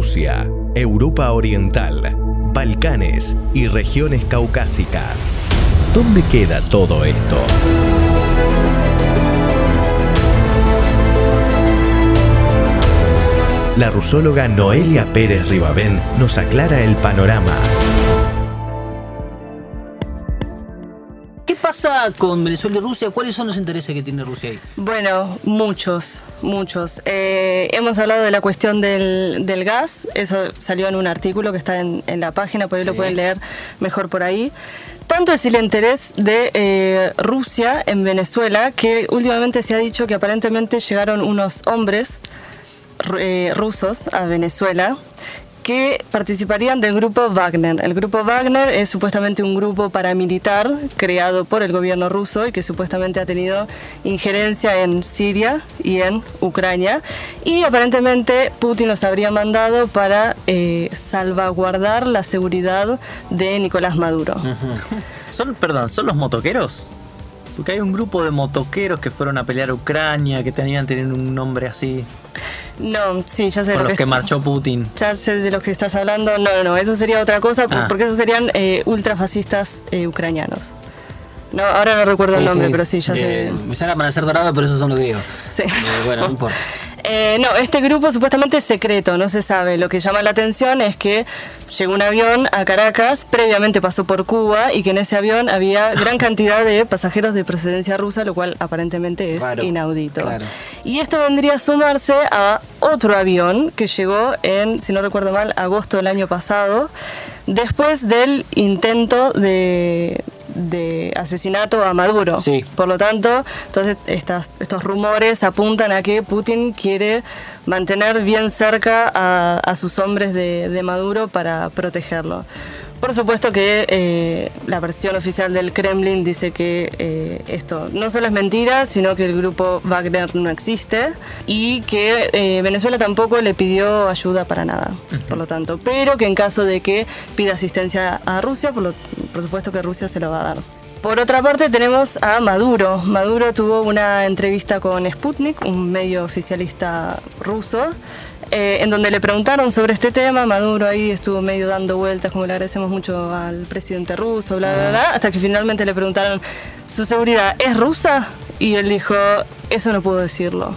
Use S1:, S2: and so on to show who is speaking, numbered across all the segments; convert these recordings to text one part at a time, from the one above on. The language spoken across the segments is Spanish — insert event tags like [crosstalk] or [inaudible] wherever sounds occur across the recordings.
S1: Rusia, Europa Oriental, Balcanes y regiones caucásicas. ¿Dónde queda todo esto? La rusóloga Noelia Pérez Ribabén nos aclara el panorama.
S2: Pasa con Venezuela y Rusia? ¿Cuáles son los intereses que tiene Rusia ahí?
S3: Bueno, muchos, muchos. Eh, hemos hablado de la cuestión del, del, gas, eso salió en un artículo que está en, en la página, por ahí lo pueden leer mejor por ahí. Tanto es el interés de eh, Rusia en Venezuela que últimamente se ha dicho que aparentemente llegaron unos hombres eh, rusos a Venezuela que participarían del grupo Wagner. El grupo Wagner es supuestamente un grupo paramilitar creado por el gobierno ruso y que supuestamente ha tenido injerencia en Siria y en Ucrania. Y aparentemente Putin los habría mandado para eh, salvaguardar la seguridad de Nicolás Maduro.
S4: ¿Son, perdón, ¿son los motoqueros? Porque hay un grupo de motoqueros que fueron a pelear a Ucrania, que tenían tener un nombre así.
S3: No, sí, ya sé.
S4: Con
S3: lo
S4: los que, marchó Putin.
S3: Ya sé de los que estás hablando. No, no, no, eso sería otra cosa,
S4: Ah.
S3: porque esos serían eh, ultrafascistas eh, ucranianos. No, ahora no recuerdo el nombre,
S2: sí.
S3: pero sí, ya sé.
S2: Eh, Me sale para ser dorado, pero esos son los griegos.
S3: Sí.
S2: Eh, bueno, no importa. [laughs]
S3: Eh, no, este grupo supuestamente es secreto, no se sabe. Lo que llama la atención es que llegó un avión a Caracas, previamente pasó por Cuba y que en ese avión había gran [laughs] cantidad de pasajeros de procedencia rusa, lo cual aparentemente es
S2: Claro,
S3: inaudito.
S2: claro.
S3: Y esto vendría a sumarse a otro avión que llegó en, si no recuerdo mal, agosto del año pasado, después del intento de, de asesinato a Maduro.
S2: Sí.
S3: Por lo tanto, entonces estas, estos rumores apuntan a que Putin quiere mantener bien cerca a, a sus hombres de, de Maduro para protegerlo. Por supuesto que eh, la versión oficial del Kremlin dice que eh, esto no solo es mentira, sino que el grupo Wagner no existe y que eh, Venezuela tampoco le pidió ayuda para nada, por lo tanto, pero que en caso de que pida asistencia a Rusia, por, lo- por supuesto que Rusia se lo va a dar. Por otra parte tenemos a Maduro. Maduro tuvo una entrevista con Sputnik, un medio oficialista ruso, eh, en donde le preguntaron sobre este tema. Maduro ahí estuvo medio dando vueltas, como le agradecemos mucho al presidente ruso, bla, bla, bla, hasta que finalmente le preguntaron, ¿su seguridad es rusa? Y él dijo, eso no puedo decirlo.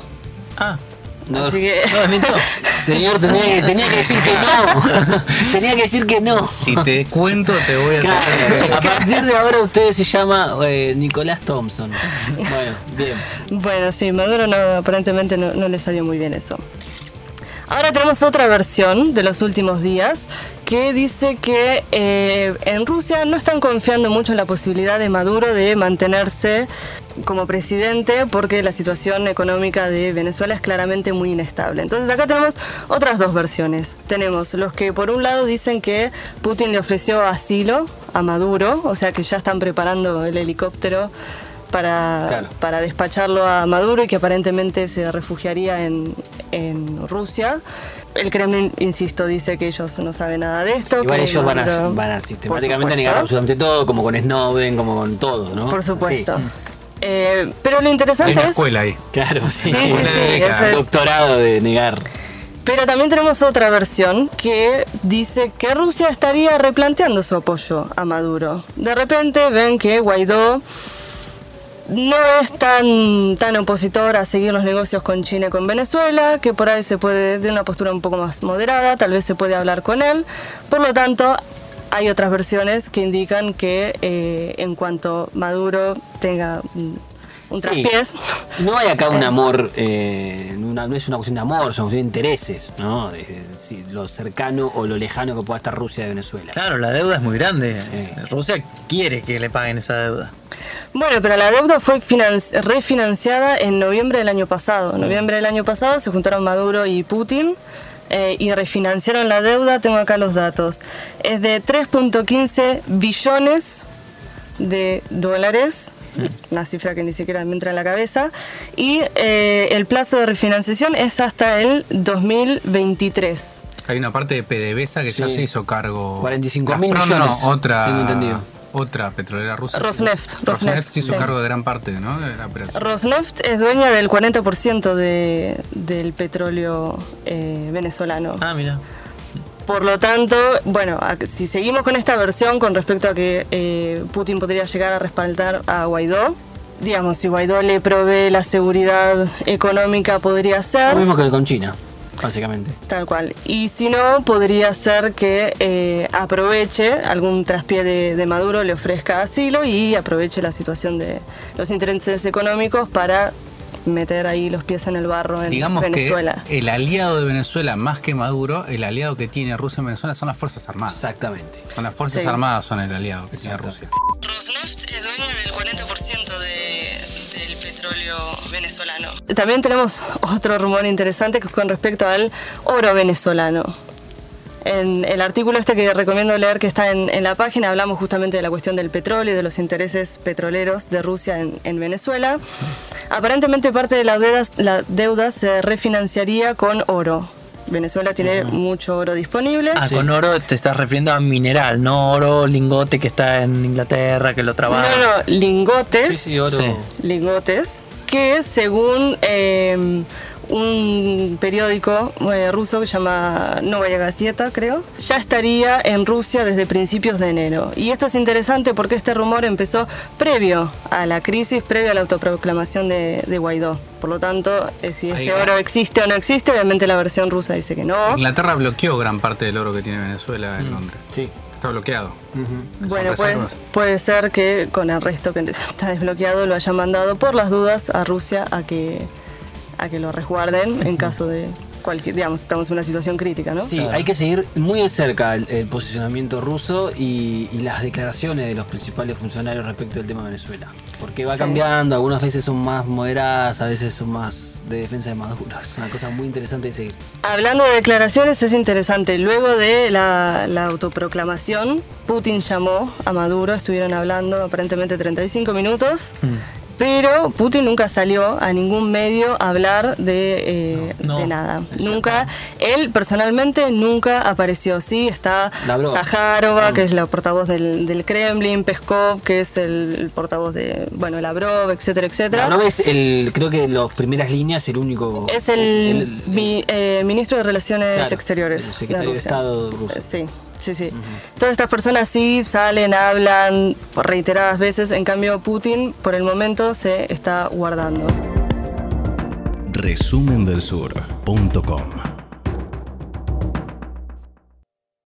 S4: Ah,
S2: No,
S3: Así que...
S4: no, desmintió. [laughs]
S2: Señor, tenía que, tenía que decir que no. [laughs] tenía que decir que no.
S5: Si te cuento, te voy a
S2: Claro, a partir de ahora usted se llama eh, Nicolás Thompson. Bueno, bien.
S3: Bueno, sí, Maduro no, aparentemente no, no le salió muy bien eso. Ahora tenemos otra versión de los últimos días que dice que eh, en Rusia no están confiando mucho en la posibilidad de Maduro de mantenerse como presidente porque la situación económica de Venezuela es claramente muy inestable. Entonces acá tenemos otras dos versiones. Tenemos los que por un lado dicen que Putin le ofreció asilo a Maduro, o sea que ya están preparando el helicóptero para,
S2: Claro.
S3: para despacharlo a Maduro y que aparentemente se refugiaría en, en Rusia. El Kremlin, insisto, dice que ellos no saben nada de esto.
S2: Igual
S3: que
S2: ellos van a, van a sistemáticamente negar absolutamente todo, como con Snowden, como con todo, ¿no?
S3: Por supuesto.
S2: Sí.
S3: Eh, pero lo
S5: Hay
S3: interesante
S5: una
S3: es...
S5: escuela ahí.
S2: Claro, sí.
S3: Sí, sí,
S5: Una
S3: sí,
S5: década.
S3: eso es-
S2: Doctorado de negar.
S3: Pero también tenemos otra versión que dice que Rusia estaría replanteando su apoyo a Maduro. De repente ven que Guaidó no es tan, tan opositor a seguir los negocios con China y con Venezuela, que por ahí se puede, de una postura un poco más moderada, tal vez se puede hablar con él. Por lo tanto, hay otras versiones que indican que eh, en cuanto Maduro tenga un
S2: Sí.
S3: traspiés,
S2: No hay acá un [laughs] amor, eh, una- no es una cuestión de amor, es una cuestión de intereses, ¿no? De, lo cercano o lo lejano que pueda estar Rusia de Venezuela.
S4: Claro, la deuda es muy grande.
S2: Sí.
S4: Rusia quiere que le paguen esa deuda.
S3: Bueno, pero la deuda fue finan- refinanciada en noviembre del año pasado. En noviembre del año pasado se juntaron Maduro y Putin eh, y refinanciaron la deuda. Tengo acá los datos. Es de 3.15 billones de dólares. [laughs] Una cifra que ni siquiera me entra en la cabeza. Y eh, el plazo de refinanciación es hasta el 2023.
S5: Hay una parte de PDVSA que ya
S2: Sí.
S5: se hizo cargo.
S2: 45 mil millones,
S5: No, otra.
S2: tengo entendido.
S5: Otra petrolera rusa.
S3: Rosneft,
S5: Rosneft,
S3: Rosneft,
S5: se hizo
S3: sí.
S5: cargo de gran parte, ¿no? De la operación.
S3: Rosneft es dueña del 40% de, del petróleo eh, venezolano.
S4: Ah, mira.
S3: Por lo tanto, bueno, si seguimos con esta versión con respecto a que eh, Putin podría llegar a respaldar a Guaidó, digamos, si Guaidó le provee la seguridad económica, podría
S2: Lo
S3: ser.
S2: mismo que con China, básicamente.
S3: Tal cual. Y si no, podría ser que eh, aproveche algún traspié de, de Maduro, le ofrezca asilo y aproveche la situación de los intereses económicos para meter ahí los pies en el barro en
S5: Digamos
S3: Venezuela.
S5: que el aliado de Venezuela, más que Maduro, el aliado que tiene Rusia en Venezuela son las Fuerzas Armadas.
S2: Exactamente.
S5: Son las Fuerzas
S3: Sí.
S5: Armadas son el aliado que tiene. Rusia.
S3: Rosneft es dueño del 40% del petróleo venezolano. También tenemos otro rumor interesante que es con respecto al oro venezolano. En el artículo este que recomiendo leer que está en, en la página hablamos justamente de la cuestión del petróleo y de los intereses petroleros de Rusia en, en Venezuela. Aparentemente parte de la deuda, la deuda se refinanciaría con oro. Venezuela tiene mucho oro disponible.
S4: Ah,
S2: Sí.
S4: con oro te estás refiriendo a mineral, no oro lingote que está en Inglaterra, que lo
S3: No,
S4: trabaja.
S3: no, lingotes.
S2: Sí, sí, oro.
S4: Sí.
S3: lingotes que según eh, un periódico eh, ruso que se llama Novaya Gazeta, creo, ya estaría en Rusia desde principios de enero. Y esto es interesante porque este rumor empezó previo a la crisis, previo a la autoproclamación de, de Guaidó. Por lo tanto, eh, si este oro existe o no existe, obviamente la versión rusa dice que no.
S5: Inglaterra bloqueó gran parte del oro que tiene Venezuela en Londres.
S2: Sí.
S5: Está bloqueado.
S3: Bueno, puede, puede ser que con el resto que [laughs] está desbloqueado lo hayan mandado por las dudas a Rusia a que, a que lo resguarden en caso de cualquier, digamos, estamos en una situación crítica, ¿no?
S2: Sí, hay que seguir muy de cerca el, el posicionamiento ruso y, y las declaraciones de los principales funcionarios respecto del tema de Venezuela. Porque va
S3: Sí.
S2: cambiando, algunas veces son más moderadas, a veces son más de defensa de Maduro. [laughs] Es una cosa muy interesante de seguir.
S3: Hablando de declaraciones, es interesante. Luego de la, la autoproclamación, Putin llamó a Maduro, estuvieron hablando aparentemente 35 minutos. Pero Putin nunca salió a ningún medio a hablar de, eh,
S4: No, no.
S3: de nada. Nunca, él personalmente nunca apareció. Sí, está
S2: Lavrov.
S3: Zaharova, que es la portavoz del, del Kremlin, Peskov, que es el, portavoz de, bueno, Lavrov, etcétera, etcétera.
S2: No es el, creo que en las primeras líneas el único.
S3: Es el, mi- eh, ministro de Relaciones
S2: Claro,
S3: Exteriores.
S2: el secretario de
S3: Rusia.
S2: Estado ruso.
S3: Eh, Sí, sí, sí. Todas estas personas sí salen, hablan por reiteradas veces. En cambio, Putin por el momento se está guardando.
S1: Resumendelsur.com